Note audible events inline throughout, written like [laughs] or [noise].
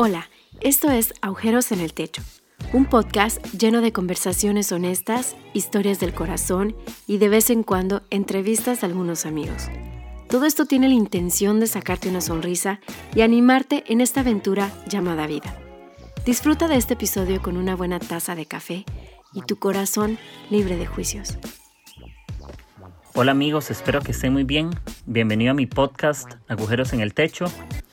Hola, esto es Agujeros en el Techo, un podcast lleno de conversaciones honestas, historias del corazón y de vez en cuando entrevistas a algunos amigos. Todo esto tiene la intención de sacarte una sonrisa y animarte en esta aventura llamada vida. Disfruta de este episodio con una buena taza de café y tu corazón libre de juicios. Hola amigos, espero que estén muy bien. Bienvenido a mi podcast Agujeros en el Techo.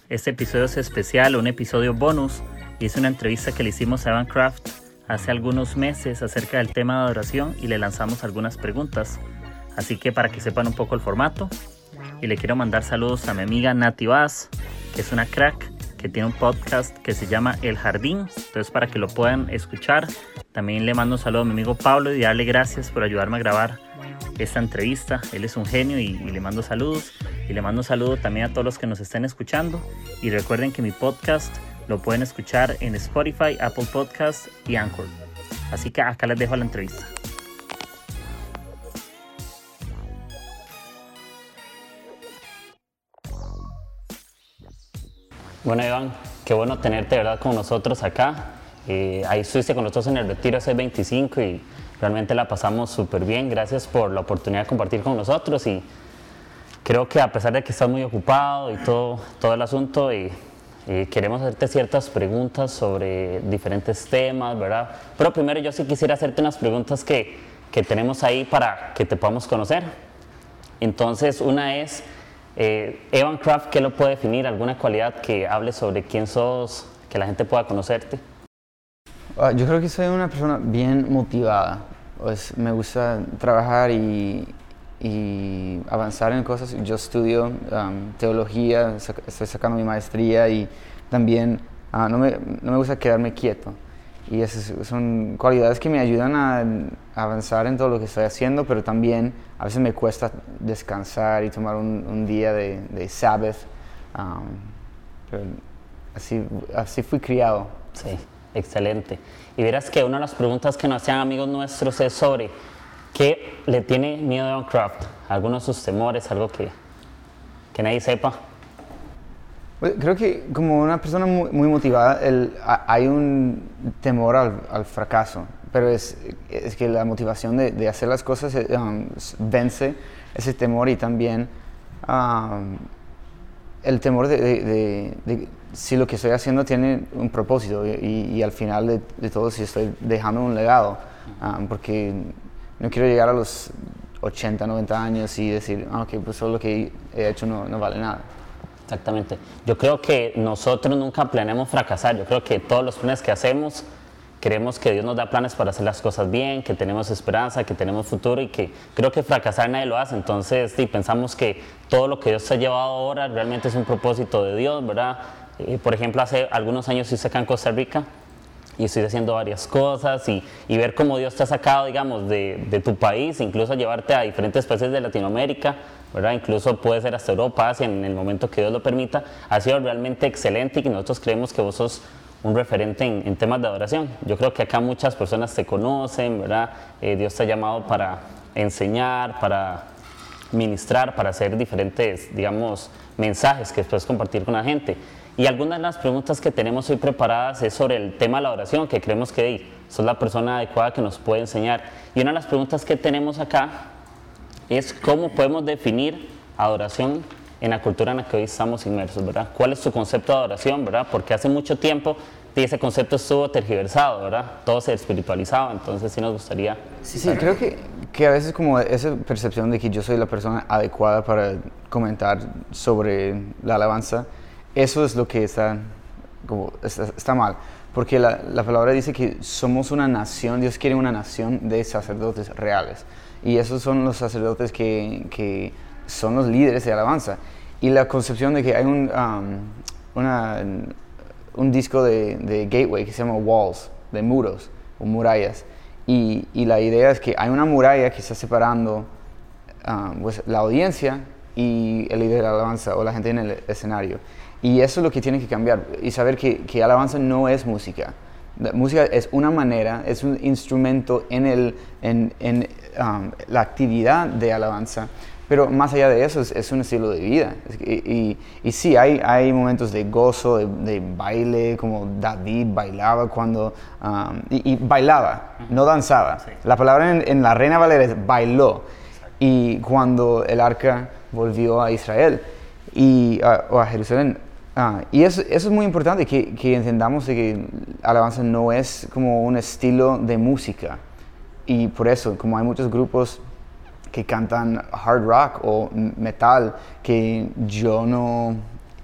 Este episodio es especial, un episodio bonus, y es una entrevista que le hicimos a Evan Craft hace algunos meses acerca del tema de adoración y le lanzamos algunas preguntas. Así que para que sepan un poco el formato, y le quiero mandar saludos a mi amiga Nati Vaz, que es una crack, que tiene un podcast que se llama El Jardín, entonces para que lo puedan escuchar. También le mando un saludo a mi amigo Pablo y darle gracias por ayudarme a grabar esta entrevista. Él es un genio y, le mando saludos. Y le mando saludo también a todos los que nos estén escuchando. Y recuerden que mi podcast lo pueden escuchar en Spotify, Apple Podcasts y Anchor. Así que acá les dejo la entrevista. Bueno, Iván, qué bueno tenerte, ¿verdad?, con nosotros acá. Eh, ahí estuviste con nosotros en el retiro hace 25 y realmente la pasamos súper bien. Gracias por la oportunidad de compartir con nosotros y creo que a pesar de que estás muy ocupado y todo, todo el asunto, y, queremos hacerte ciertas preguntas sobre diferentes temas, ¿verdad? Pero primero yo sí quisiera hacerte unas preguntas que, que tenemos ahí para que te podamos conocer. Entonces, una es, eh, Evan Craft, ¿qué lo puede definir? ¿Alguna cualidad que hable sobre quién sos, que la gente pueda conocerte? Ah, yo creo que soy una persona bien motivada. Pues me gusta trabajar y, y avanzar en cosas. Yo estudio um, teología, estoy sacando mi maestría y también ah, no, me, no, me, gusta quedarme quieto. Y esas son cualidades que me ayudan a, avanzar en todo lo que estoy haciendo, pero también a veces me cuesta descansar y tomar un, un día de, de Sabbath. Um, así, así fui criado. Sí. Excelente. Y verás que una de las preguntas que nos hacían amigos nuestros es sobre qué le tiene miedo a Craft, algunos de sus temores, algo que, que nadie sepa. Pues, creo que como una persona muy, motivada, el, hay un temor al, al, fracaso, pero es, es que la motivación de, de hacer las cosas eh, um, vence ese temor y también um, el temor de, de si lo que estoy haciendo tiene un propósito y, al final de, todo si estoy dejando un legado, ah, porque no quiero llegar a los 80, 90 años y decir, ah, ok, pues solo lo que he hecho no, no vale nada. Exactamente. Yo creo que nosotros nunca planeamos fracasar. Yo creo que todos los planes que hacemos creemos que Dios nos da planes para hacer las cosas bien, que tenemos esperanza, que tenemos futuro y que creo que fracasar nadie lo hace. Entonces, sí, pensamos que todo lo que Dios ha llevado ahora realmente es un propósito de Dios, ¿verdad? Eh, por ejemplo, hace algunos años hice acá en Costa Rica y estoy haciendo varias cosas y, y ver cómo Dios te ha sacado, digamos, de, de, tu país, incluso llevarte a diferentes países de Latinoamérica, ¿verdad? Incluso puede ser hasta Europa, Asia, en el momento que Dios lo permita, ha sido realmente excelente y que nosotros creemos que vos sos un referente en, en temas de adoración. Yo creo que acá muchas personas te conocen, ¿verdad? Eh, Dios te ha llamado para enseñar, para ministrar, para hacer diferentes, digamos, mensajes que puedes compartir con la gente. Y algunas de las preguntas que tenemos hoy preparadas es sobre el tema de la oración, que creemos que sos la persona adecuada que nos puede enseñar. Y una de las preguntas que tenemos acá es cómo podemos definir adoración en la cultura en la que hoy estamos inmersos, ¿verdad? ¿Cuál es su concepto de adoración, verdad? Porque hace mucho tiempo ese concepto estuvo tergiversado, ¿verdad? Todo se espiritualizaba, entonces sí nos gustaría... Sí, sí, creo que, que a veces como esa percepción de que yo soy la persona adecuada para comentar sobre la alabanza, eso es lo que está, como, está, mal, porque la, la, palabra dice que somos una nación, Dios quiere una nación de sacerdotes reales. Y esos son los sacerdotes que, que son los líderes de alabanza. Y la concepción de que hay un, um, un disco de, de, Gateway que se llama Walls, de muros o murallas. Y, y, la idea es que hay una muralla que está separando um, pues, la audiencia y el líder de alabanza o la gente en el escenario. Y eso es lo que tiene que cambiar y saber que, que alabanza no es música. La música es una manera, es un instrumento en, el, en, en um, la actividad de alabanza, pero más allá de eso es, un estilo de vida. Y, y, sí, hay, hay momentos de gozo, de, baile, como David bailaba cuando... Um, y, bailaba, no danzaba. La palabra en, la Reina Valera es bailó. Y cuando el arca volvió a Israel y, o a Jerusalén, Ah, y eso, eso, es muy importante, que, que, entendamos de que alabanza no es como un estilo de música. Y por eso, como hay muchos grupos que cantan hard rock o metal que yo no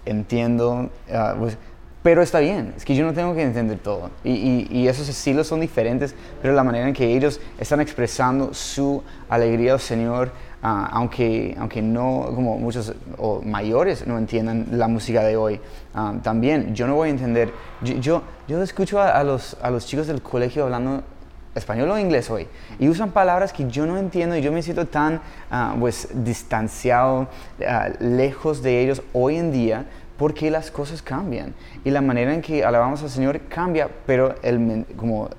entiendo, ah, pues, pero está bien, es que yo no tengo que entender todo. Y, y, y, esos estilos son diferentes, pero la manera en que ellos están expresando su alegría al Señor Ah, aunque, aunque no, como muchos o mayores no entiendan la música de hoy, ah, también yo no voy a entender, yo, yo, escucho a, los, a los chicos del colegio hablando español o inglés hoy y usan palabras que yo no entiendo y yo me siento tan uh, pues distanciado, lejos de ellos hoy en día porque las cosas cambian y la manera en que alabamos al Señor cambia, pero el, como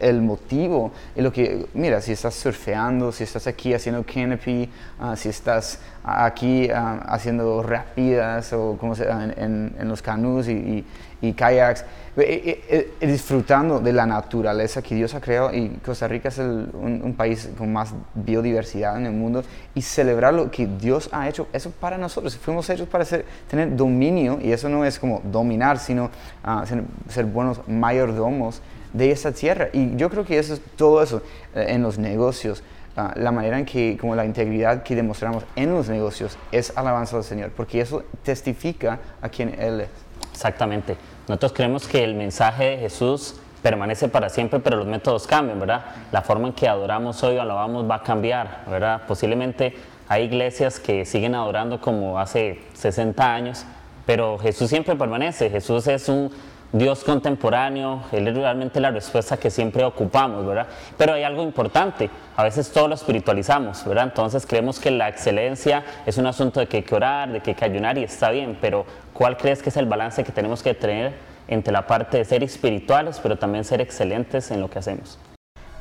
el motivo y lo que, mira, si estás surfeando, si estás aquí haciendo canopy, ah, si estás aquí ah, haciendo rapidas o como se, en, en, los canús y, y, kayaks, eh, eh, eh, disfrutando de la naturaleza que Dios ha creado y Costa Rica es un, país con más biodiversidad en el mundo y celebrar lo que Dios ha hecho, eso para nosotros, fuimos hechos para ser, tener dominio y eso no es como dominar, sino ah, ser, ser buenos mayordomos de esa tierra. Y yo creo que eso es todo eso en los negocios. Ah, la manera en que, como la integridad que demostramos en los negocios es alabanza al Señor, porque eso testifica a quien Él es. Exactamente. Nosotros creemos que el mensaje de Jesús permanece para siempre, pero los métodos cambian, ¿verdad? La forma en que adoramos hoy o alabamos va a cambiar, ¿verdad? Posiblemente hay iglesias que siguen adorando como hace 60 años, pero Jesús siempre permanece. Jesús es un Dios contemporáneo, Él es realmente la respuesta que siempre ocupamos, ¿verdad? Pero hay algo importante, a veces todo lo espiritualizamos, ¿verdad? Entonces creemos que la excelencia es un asunto de que hay que orar, de que hay que ayunar y está bien, pero ¿cuál crees que es el balance que tenemos que tener entre la parte de ser espirituales, pero también ser excelentes en lo que hacemos?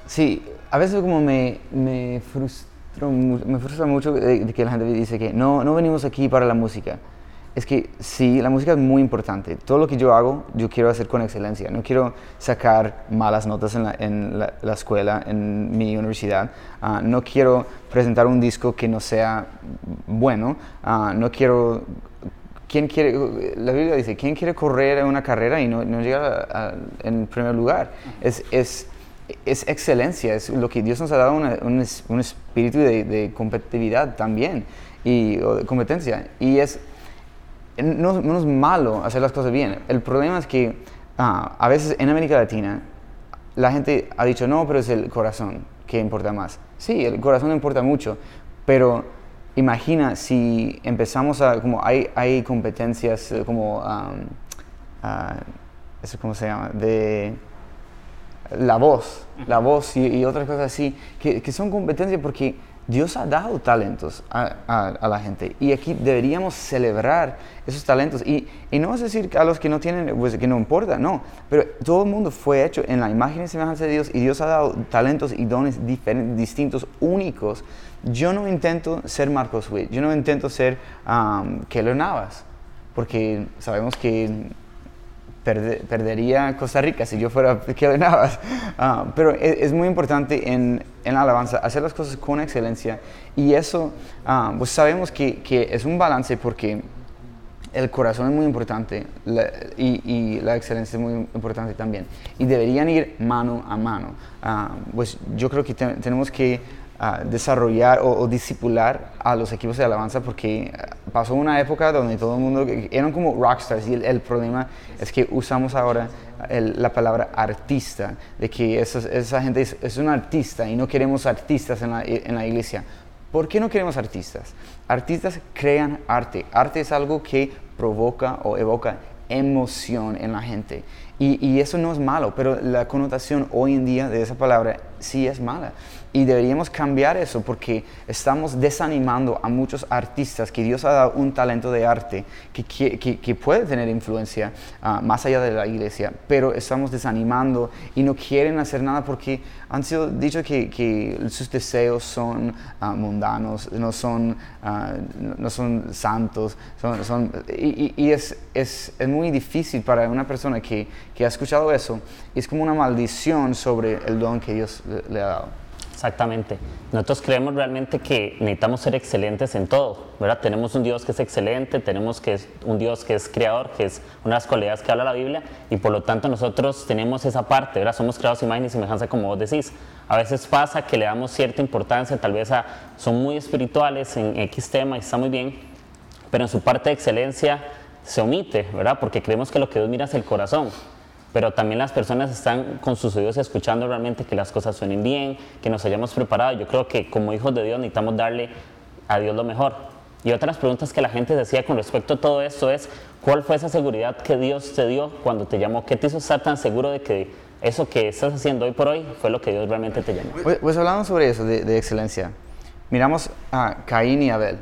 Sí, a veces como me, me, me frustra mucho de, que la gente dice que no, no venimos aquí para la música es que sí, la música es muy importante. Todo lo que yo hago, yo quiero hacer con excelencia. No quiero sacar malas notas en la, en la, escuela, en mi universidad. Ah, no quiero presentar un disco que no sea bueno. Uh, no quiero... ¿Quién quiere, la Biblia dice, ¿quién quiere correr una carrera y no, no llega en primer lugar? Es, es, es, excelencia, es lo que Dios nos ha dado un, un, espíritu de, de competitividad también y o de competencia. Y es no, es malo hacer las cosas bien. El problema es que ah, a veces en América Latina la gente ha dicho, no, pero es el corazón que importa más. Sí, el corazón importa mucho, pero imagina si empezamos a, como hay, hay competencias eh, como, uh, ¿eso cómo se llama? De la voz, la voz y, otras cosas así, que, que son competencias porque Dios ha dado talentos a, la gente y aquí deberíamos celebrar esos talentos. Y, no es decir a los que no tienen, pues que no importa, no, pero todo el mundo fue hecho en la imagen y semejanza de Dios y Dios ha dado talentos y dones diferentes, distintos, únicos. Yo no intento ser Marcos Witt, yo no intento ser um, Keller Navas, porque sabemos que perdería Costa Rica si yo fuera [laughs] Kelly Navas. Ah, pero e, es, muy importante en, en, la alabanza hacer las cosas con excelencia y eso, ah, pues sabemos que, que, es un balance porque el corazón es muy importante y, y, la excelencia es muy importante también. Y deberían ir mano a mano. Ah, pues yo creo que tenemos que desarrollar o, o, disipular a los equipos de alabanza porque pasó una época donde todo el mundo eran como rockstars y el, problema es que usamos ahora la palabra artista, de que esa, gente es, un artista y no queremos artistas en la, en la iglesia. ¿Por qué no queremos artistas? Artistas crean arte. Arte es algo que provoca o evoca emoción en la gente. Y, y eso no es malo, pero la connotación hoy en día de esa palabra sí es mala. Y deberíamos cambiar eso porque estamos desanimando a muchos artistas que Dios ha dado un talento de arte que, que, que puede tener influencia ah, más allá de la iglesia, pero estamos desanimando y no quieren hacer nada porque han sido dicho que, que sus deseos son ah, mundanos, no son, ah, no son santos, son, son y, y es, es, es, muy difícil para una persona que, que ha escuchado eso, es como una maldición sobre el don que Dios le, ha dado. Exactamente. Nosotros creemos realmente que necesitamos ser excelentes en todo, ¿verdad? Tenemos un Dios que es excelente, tenemos que un Dios que es creador, que es una de las cualidades que habla la Biblia, y por lo tanto nosotros tenemos esa parte, ¿verdad? Somos creados imagen y semejanza como vos decís. A veces pasa que le damos cierta importancia, tal vez a, son muy espirituales en X tema y está muy bien, pero en su parte de excelencia se omite, ¿verdad? Porque creemos que lo que Dios mira es el corazón pero también las personas están con sus oídos escuchando realmente que las cosas suenen bien, que nos hayamos preparado. Yo creo que como hijos de Dios necesitamos darle a Dios lo mejor. Y otras preguntas que la gente decía con respecto a todo esto es, ¿cuál fue esa seguridad que Dios te dio cuando te llamó? ¿Qué te hizo estar tan seguro de que eso que estás haciendo hoy por hoy fue lo que Dios realmente te llamó? Pues, pues hablando sobre eso, de, de excelencia, miramos a Caín y Abel.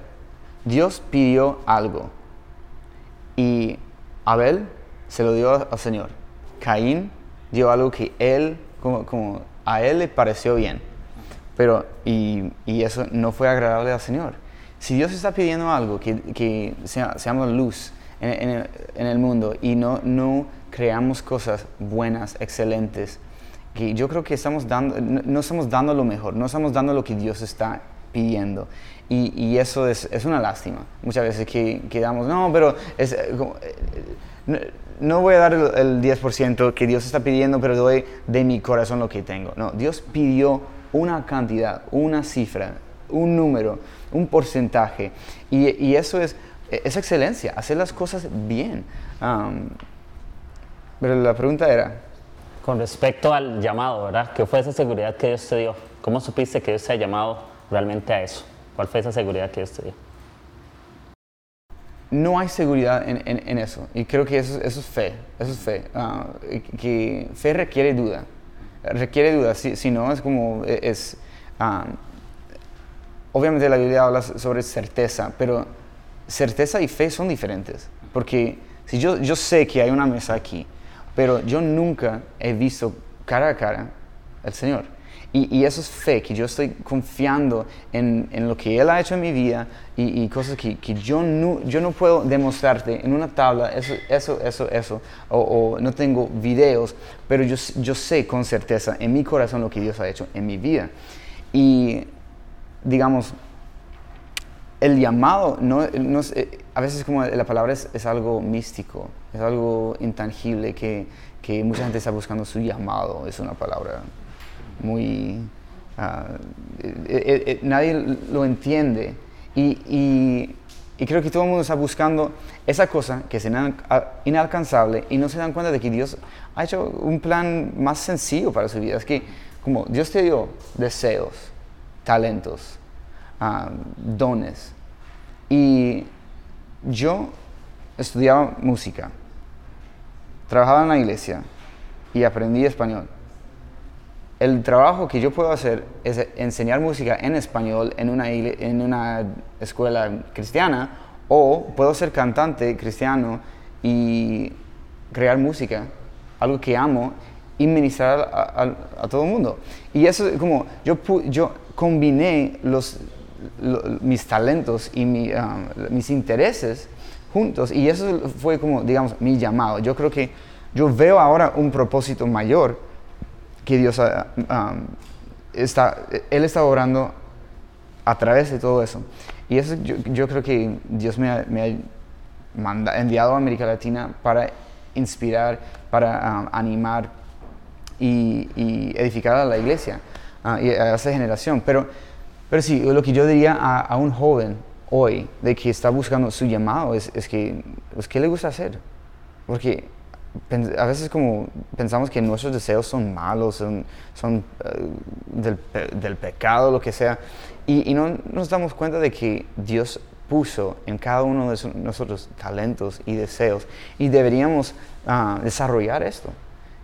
Dios pidió algo y Abel se lo dio al Señor. Caín dio algo que él, como, como a él le pareció bien, pero y, y, eso no fue agradable al Señor. Si Dios está pidiendo algo, que, que sea, seamos luz en, en, el, mundo y no, no creamos cosas buenas, excelentes, que yo creo que estamos dando, no, estamos dando lo mejor, no estamos dando lo que Dios está pidiendo. Y, y eso es, es, una lástima. Muchas veces que, que no, pero es, como, no voy a dar el, 10% que Dios está pidiendo, pero doy de mi corazón lo que tengo. No, Dios pidió una cantidad, una cifra, un número, un porcentaje. Y, y eso es, es, excelencia, hacer las cosas bien. Um, pero la pregunta era... Con respecto al llamado, ¿verdad? ¿Qué fue esa seguridad que Dios te dio? ¿Cómo supiste que Dios te ha llamado realmente a eso? ¿Cuál fue esa seguridad que Dios te dio? No hay seguridad en, en, en, eso. Y creo que eso, eso es fe. Eso es fe. Uh, que fe requiere duda. Requiere duda. Si, si no, es como. E, es, um, obviamente la Biblia habla sobre certeza, pero certeza y fe son diferentes. Porque si yo, yo sé que hay una mesa aquí, pero yo nunca he visto cara a cara al Señor. Y, y, eso es fe, que yo estoy confiando en, en, lo que Él ha hecho en mi vida y, y cosas que, que, yo, no, yo no puedo demostrarte en una tabla, eso, eso, eso, eso, o, o no tengo videos, pero yo, yo, sé con certeza en mi corazón lo que Dios ha hecho en mi vida. Y digamos, el llamado, no, no eh, a veces como la palabra es, es, algo místico, es algo intangible que, que mucha gente está buscando su llamado, es una palabra muy... Uh, eh, eh, nadie lo entiende. Y, y, creo que todo el mundo está buscando esa cosa que es inalcanzable y no se dan cuenta de que Dios ha hecho un plan más sencillo para su vida. Es que como Dios te dio deseos, talentos, uh, dones. Y yo estudiaba música, trabajaba en la iglesia y aprendí español el trabajo que yo puedo hacer es enseñar música en español en una, escuela cristiana o puedo ser cantante cristiano y crear música, algo que amo, y ministrar a, todo el mundo. Y eso como yo, yo combiné los, mis talentos y mi, um, mis intereses juntos y eso fue como, digamos, mi llamado. Yo creo que yo veo ahora un propósito mayor que Dios um, está, Él está orando a través de todo eso. Y eso yo, creo que Dios me ha, enviado a América Latina para inspirar, para um, animar y, edificar a la iglesia y a esa generación. Pero, pero sí, lo que yo diría a, un joven hoy de que está buscando su llamado es, es que, pues, ¿qué le gusta hacer? Porque a veces como pensamos que nuestros deseos son malos, son, son uh, del, del, pecado, lo que sea, y, no nos damos cuenta de que Dios puso en cada uno de nosotros talentos y deseos, y deberíamos uh, desarrollar esto.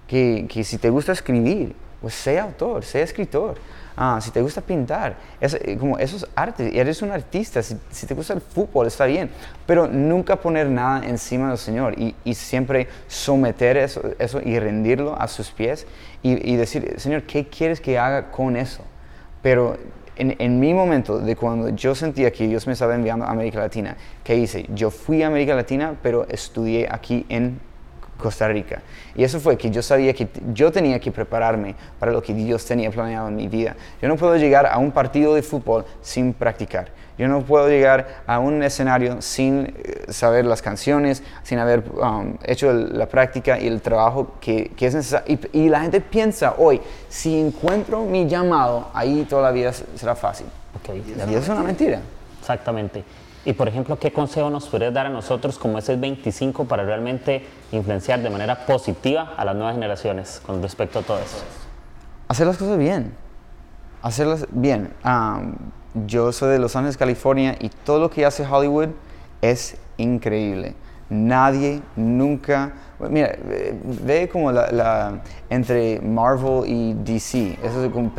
que, que si te gusta escribir, pues sea autor, sea escritor. Ah, si te gusta pintar, es, eh, como esos artes, eres un artista, si, si, te gusta el fútbol está bien, pero nunca poner nada encima del Señor y, y siempre someter eso, eso, y rendirlo a sus pies y, y, decir, Señor, ¿qué quieres que haga con eso? Pero en, en, mi momento de cuando yo sentía que Dios me estaba enviando a América Latina, ¿qué hice? Yo fui a América Latina, pero estudié aquí en Costa Rica. Y eso fue que yo sabía que yo tenía que prepararme para lo que Dios tenía planeado en mi vida. Yo no puedo llegar a un partido de fútbol sin practicar. Yo no puedo llegar a un escenario sin eh, saber las canciones, sin haber um, hecho el, la práctica y el trabajo que, que es necesario. Y, y, la gente piensa hoy, si encuentro mi llamado, ahí toda la vida será fácil. Okay. Vida es una mentira. Exactamente. Y por ejemplo, ¿qué consejo nos podrías dar a nosotros como ese 25 para realmente influenciar de manera positiva a las nuevas generaciones con respecto a todo eso? Hacer las cosas bien. Hacerlas bien. Yo soy de Los Ángeles, California, y todo lo que hace Hollywood es increíble. Nadie nunca. Mira, ve como la, entre Marvel y DC. Eso es como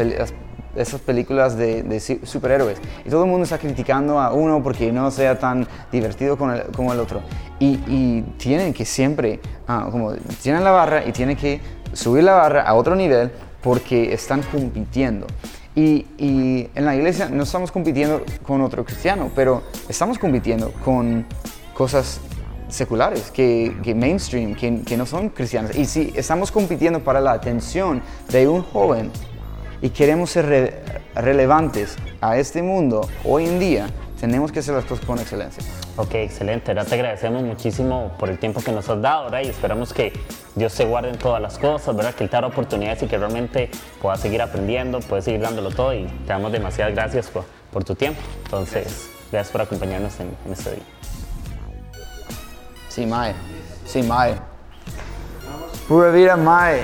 esas películas de, de, superhéroes. Y todo el mundo está criticando a uno porque no sea tan divertido como el, como el otro. Y, y, tienen que siempre, ah, como tienen la barra y tienen que subir la barra a otro nivel porque están compitiendo. Y, y, en la iglesia no estamos compitiendo con otro cristiano, pero estamos compitiendo con cosas seculares, que, que mainstream, que, que, no son cristianas. Y si estamos compitiendo para la atención de un joven y queremos ser re relevantes a este mundo hoy en día, tenemos que hacer las cosas con excelencia. Ok, excelente. Ahora te agradecemos muchísimo por el tiempo que nos has dado, ¿verdad? Y esperamos que Dios se guarde en todas las cosas, ¿verdad? Que Él te haga oportunidades y que realmente puedas seguir aprendiendo, puedes seguir dándolo todo y te damos demasiadas gracias por, por tu tiempo. Entonces, gracias, gracias por acompañarnos en, en, este día. Sí, Mae. Sí, Mae. Pura vida, Mae.